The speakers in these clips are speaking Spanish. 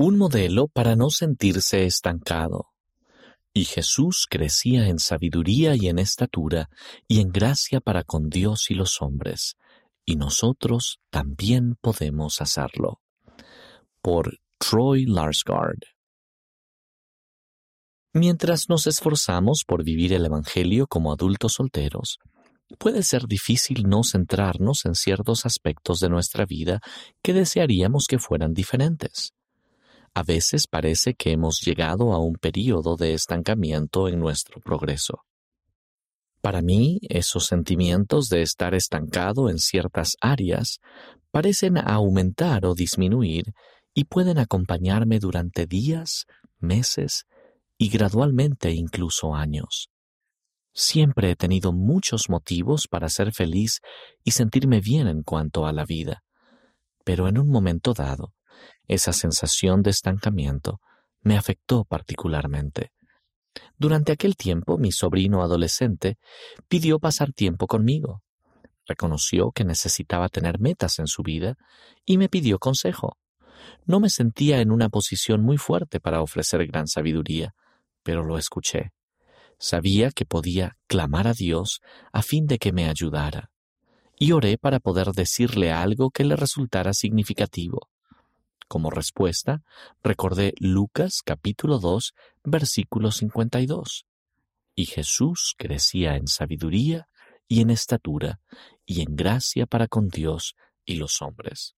Un modelo para no sentirse estancado. Y Jesús crecía en sabiduría y en estatura y en gracia para con Dios y los hombres, y nosotros también podemos hacerlo. Por Troy Larsgaard. Mientras nos esforzamos por vivir el Evangelio como adultos solteros, puede ser difícil no centrarnos en ciertos aspectos de nuestra vida que desearíamos que fueran diferentes. A veces parece que hemos llegado a un período de estancamiento en nuestro progreso. Para mí, esos sentimientos de estar estancado en ciertas áreas parecen aumentar o disminuir y pueden acompañarme durante días, meses y gradualmente incluso años. Siempre he tenido muchos motivos para ser feliz y sentirme bien en cuanto a la vida, pero en un momento dado, esa sensación de estancamiento me afectó particularmente. Durante aquel tiempo mi sobrino adolescente pidió pasar tiempo conmigo. Reconoció que necesitaba tener metas en su vida y me pidió consejo. No me sentía en una posición muy fuerte para ofrecer gran sabiduría, pero lo escuché. Sabía que podía clamar a Dios a fin de que me ayudara, y oré para poder decirle algo que le resultara significativo. Como respuesta, recordé Lucas capítulo 2, versículo 52. Y Jesús crecía en sabiduría y en estatura y en gracia para con Dios y los hombres.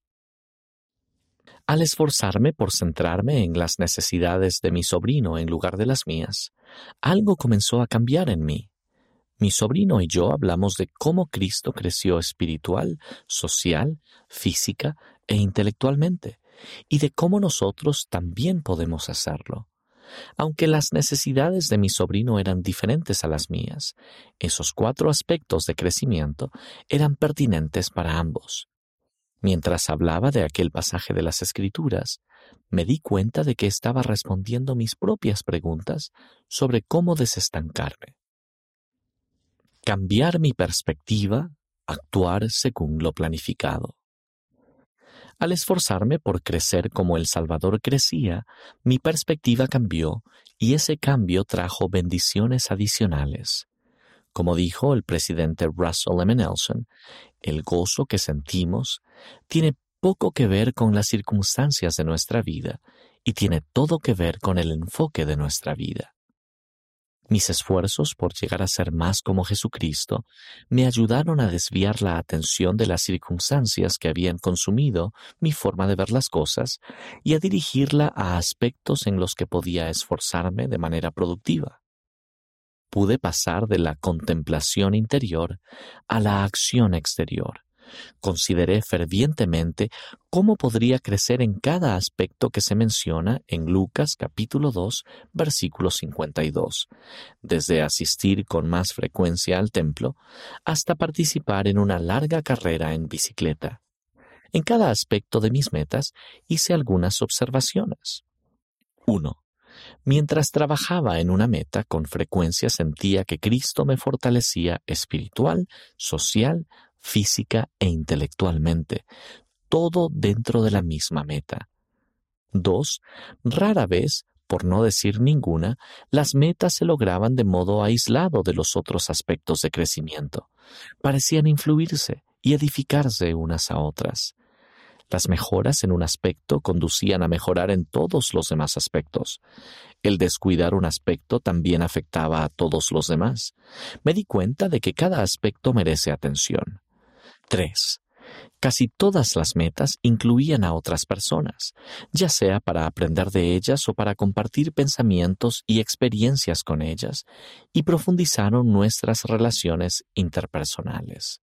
Al esforzarme por centrarme en las necesidades de mi sobrino en lugar de las mías, algo comenzó a cambiar en mí. Mi sobrino y yo hablamos de cómo Cristo creció espiritual, social, física e intelectualmente, y de cómo nosotros también podemos hacerlo. Aunque las necesidades de mi sobrino eran diferentes a las mías, esos cuatro aspectos de crecimiento eran pertinentes para ambos. Mientras hablaba de aquel pasaje de las Escrituras, me di cuenta de que estaba respondiendo mis propias preguntas sobre cómo desestancarme. Cambiar mi perspectiva, actuar según lo planificado. Al esforzarme por crecer como el Salvador crecía, mi perspectiva cambió y ese cambio trajo bendiciones adicionales. Como dijo el presidente Russell M. Nelson, el gozo que sentimos tiene poco que ver con las circunstancias de nuestra vida y tiene todo que ver con el enfoque de nuestra vida. Mis esfuerzos por llegar a ser más como Jesucristo me ayudaron a desviar la atención de las circunstancias que habían consumido mi forma de ver las cosas y a dirigirla a aspectos en los que podía esforzarme de manera productiva pude pasar de la contemplación interior a la acción exterior. Consideré fervientemente cómo podría crecer en cada aspecto que se menciona en Lucas capítulo 2 versículo 52, desde asistir con más frecuencia al templo hasta participar en una larga carrera en bicicleta. En cada aspecto de mis metas hice algunas observaciones. 1. Mientras trabajaba en una meta, con frecuencia sentía que Cristo me fortalecía espiritual, social, física e intelectualmente, todo dentro de la misma meta. 2. Rara vez, por no decir ninguna, las metas se lograban de modo aislado de los otros aspectos de crecimiento. Parecían influirse y edificarse unas a otras. Las mejoras en un aspecto conducían a mejorar en todos los demás aspectos. El descuidar un aspecto también afectaba a todos los demás. Me di cuenta de que cada aspecto merece atención. 3. Casi todas las metas incluían a otras personas, ya sea para aprender de ellas o para compartir pensamientos y experiencias con ellas, y profundizaron nuestras relaciones interpersonales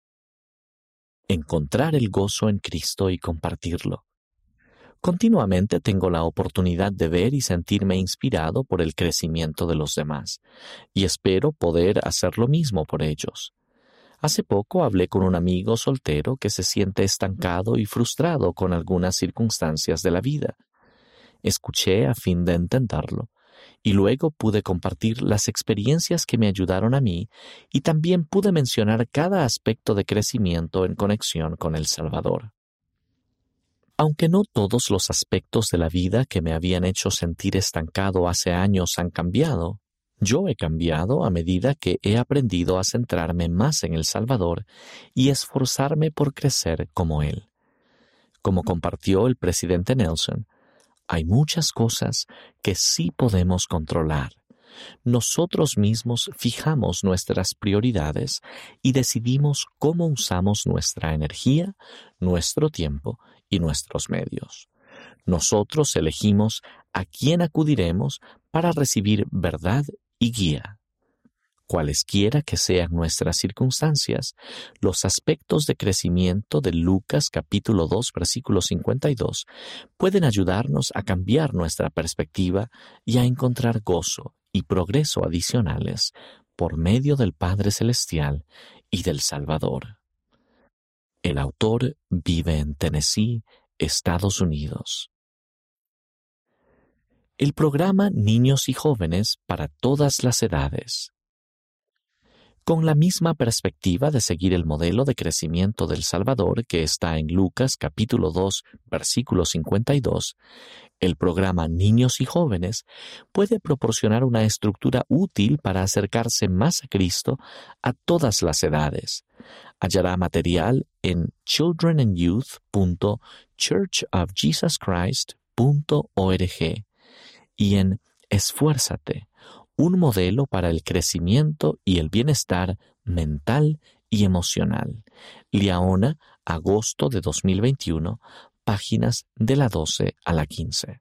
encontrar el gozo en Cristo y compartirlo. Continuamente tengo la oportunidad de ver y sentirme inspirado por el crecimiento de los demás, y espero poder hacer lo mismo por ellos. Hace poco hablé con un amigo soltero que se siente estancado y frustrado con algunas circunstancias de la vida. Escuché a fin de entenderlo y luego pude compartir las experiencias que me ayudaron a mí y también pude mencionar cada aspecto de crecimiento en conexión con el Salvador. Aunque no todos los aspectos de la vida que me habían hecho sentir estancado hace años han cambiado, yo he cambiado a medida que he aprendido a centrarme más en el Salvador y esforzarme por crecer como Él. Como compartió el presidente Nelson, hay muchas cosas que sí podemos controlar. Nosotros mismos fijamos nuestras prioridades y decidimos cómo usamos nuestra energía, nuestro tiempo y nuestros medios. Nosotros elegimos a quién acudiremos para recibir verdad y guía cualesquiera que sean nuestras circunstancias, los aspectos de crecimiento de Lucas capítulo 2 versículo 52 pueden ayudarnos a cambiar nuestra perspectiva y a encontrar gozo y progreso adicionales por medio del Padre Celestial y del Salvador. El autor vive en Tennessee, Estados Unidos. El programa Niños y Jóvenes para todas las edades con la misma perspectiva de seguir el modelo de crecimiento del Salvador que está en Lucas capítulo 2 versículo 52, el programa Niños y Jóvenes puede proporcionar una estructura útil para acercarse más a Cristo a todas las edades. Hallará material en childrenandyouth.churchofjesuschrist.org y en Esfuérzate un modelo para el crecimiento y el bienestar mental y emocional. Liaona, agosto de 2021, páginas de la 12 a la 15.